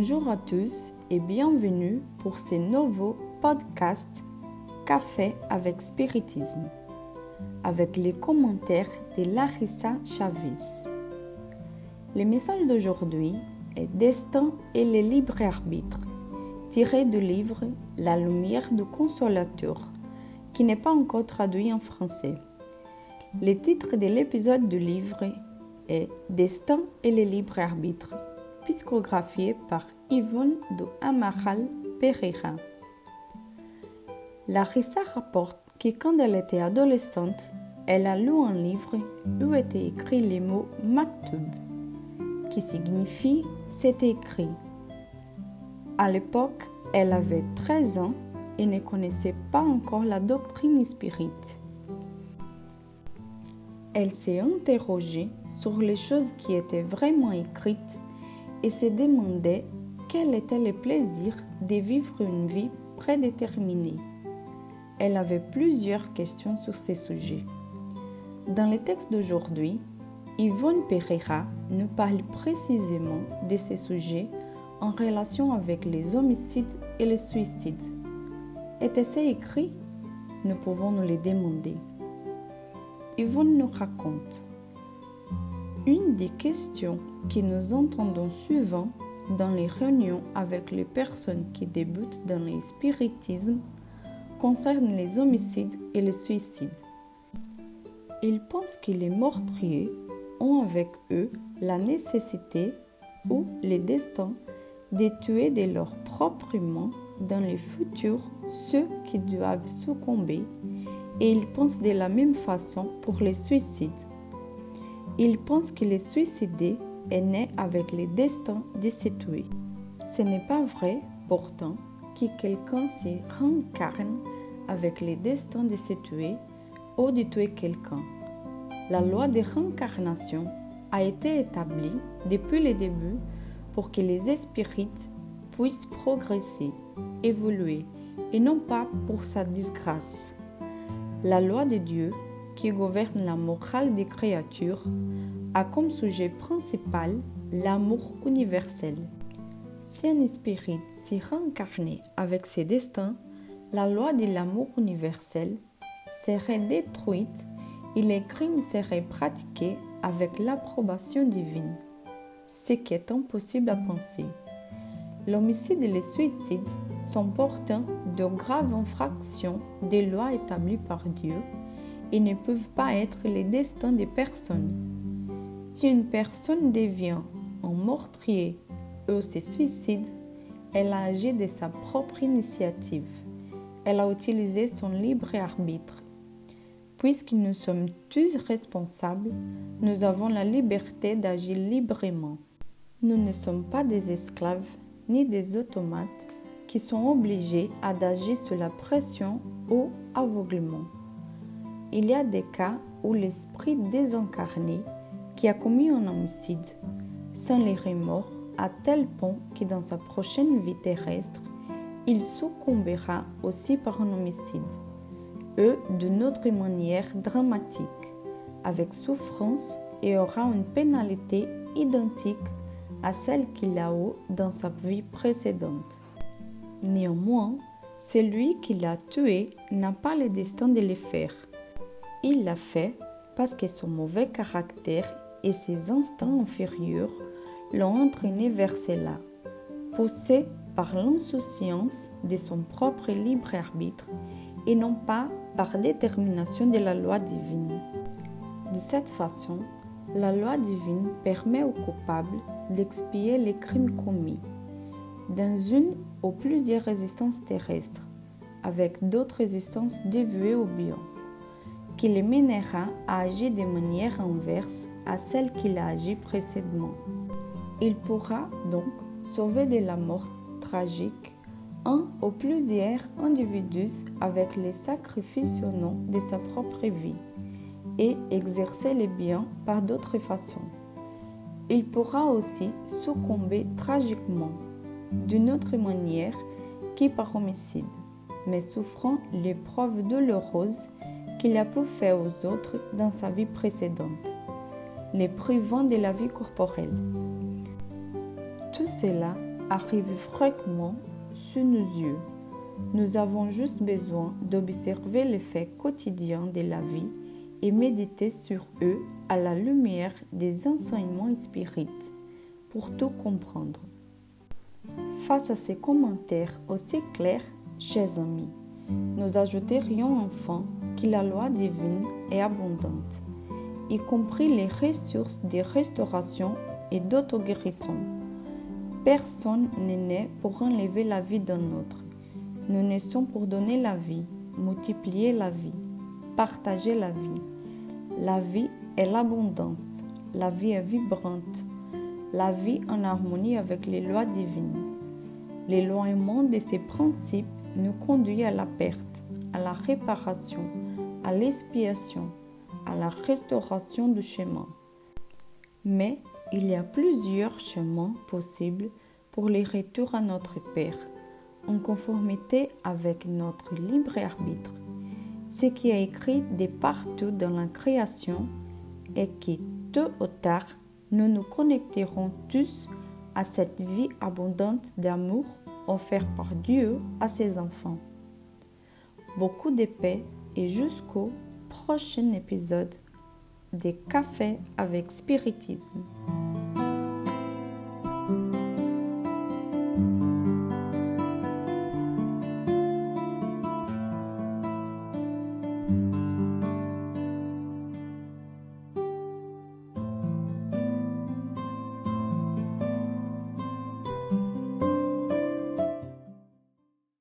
Bonjour à tous et bienvenue pour ce nouveau podcast Café avec Spiritisme avec les commentaires de Larissa Chavez. Le message d'aujourd'hui est Destin et le libre arbitre, tiré du livre La lumière du consolateur, qui n'est pas encore traduit en français. Le titre de l'épisode du livre est Destin et le libre arbitre, psychographié par Yvonne de Amaral Pereira. Larissa rapporte que quand elle était adolescente, elle a lu un livre où étaient écrits les mots Maktub, qui signifie c'est écrit. À l'époque, elle avait 13 ans et ne connaissait pas encore la doctrine spirite. Elle s'est interrogée sur les choses qui étaient vraiment écrites et se demandait quel était le plaisir de vivre une vie prédéterminée. Elle avait plusieurs questions sur ces sujets. Dans le texte d'aujourd'hui, Yvonne Pereira nous parle précisément de ces sujets en relation avec les homicides et les suicides. Était-ce écrit? Nous pouvons nous les demander. Yvonne nous raconte. Une des questions que nous entendons souvent dans les réunions avec les personnes qui débutent dans le spiritisme concerne les homicides et les suicides. Ils pensent que les meurtriers ont avec eux la nécessité ou le destin de tuer de leur propre main dans le futur ceux qui doivent succomber et ils pensent de la même façon pour les suicides. Ils pensent que le suicidé est né avec le destin de. Ce n'est pas vrai, pourtant, que quelqu'un se réincarne avec le destin de se ou de tuer quelqu'un. La loi de réincarnation a été établie depuis le début pour que les esprits puissent progresser, évoluer, et non pas pour sa disgrâce. La loi de Dieu, qui gouverne la morale des créatures, a comme sujet principal l'amour universel. Si un esprit s'y réincarnait avec ses destins, la loi de l'amour universel serait détruite et les crimes seraient pratiqués avec l'approbation divine, ce qui est impossible à penser. L'homicide et le suicide sont porteurs de graves infractions des lois établies par Dieu et ne peuvent pas être les destins des personnes. Si une personne devient un meurtrier ou se suicide, elle a agi de sa propre initiative. Elle a utilisé son libre arbitre. Puisque nous sommes tous responsables, nous avons la liberté d'agir librement. Nous ne sommes pas des esclaves ni des automates qui sont obligés à d'agir sous la pression ou aveuglement. Il y a des cas où l'esprit désincarné qui a commis un homicide sans les remords à tel point que dans sa prochaine vie terrestre, il succombera aussi par un homicide, eux d'une autre manière dramatique, avec souffrance et aura une pénalité identique à celle qu'il a eue dans sa vie précédente. Néanmoins, celui qui l'a tué n'a pas le destin de le faire. Il l'a fait parce que son mauvais caractère et ses instincts inférieurs l'ont entraîné vers cela. Poussé par l'insouciance de son propre libre arbitre et non pas par détermination de la loi divine. De cette façon, la loi divine permet aux coupables d'expier les crimes commis dans une ou plusieurs résistances terrestres, avec d'autres résistances dévouées au bien, qui les mènera à agir de manière inverse à celle qu'il a agi précédemment. Il pourra donc sauver de la mort tragique un ou plusieurs individus avec les sacrifices au nom de sa propre vie et exercer les biens par d'autres façons. Il pourra aussi succomber tragiquement d'une autre manière qui par homicide, mais souffrant l'épreuve douloureuse qu'il a pu faire aux autres dans sa vie précédente, les privant de la vie corporelle. Tout cela arrive fréquemment sous nos yeux. Nous avons juste besoin d'observer les faits quotidiens de la vie et méditer sur eux à la lumière des enseignements spirites pour tout comprendre. Face à ces commentaires aussi clairs, chers amis, nous ajouterions enfin la loi divine est abondante, y compris les ressources de restauration et d'auto-guérison. Personne n'est né pour enlever la vie d'un autre. Nous naissons pour donner la vie, multiplier la vie, partager la vie. La vie est l'abondance. La vie est vibrante. La vie en harmonie avec les lois divines. L'éloignement de ces principes nous conduit à la perte, à la réparation, à l'expiation, à la restauration du chemin. Mais il y a plusieurs chemins possibles pour les retours à notre Père, en conformité avec notre libre arbitre. Ce qui est écrit de partout dans la création est que tôt ou tard, nous nous connecterons tous à cette vie abondante d'amour offerte par Dieu à ses enfants. Beaucoup de paix et jusqu'au prochain épisode des Cafés avec Spiritisme.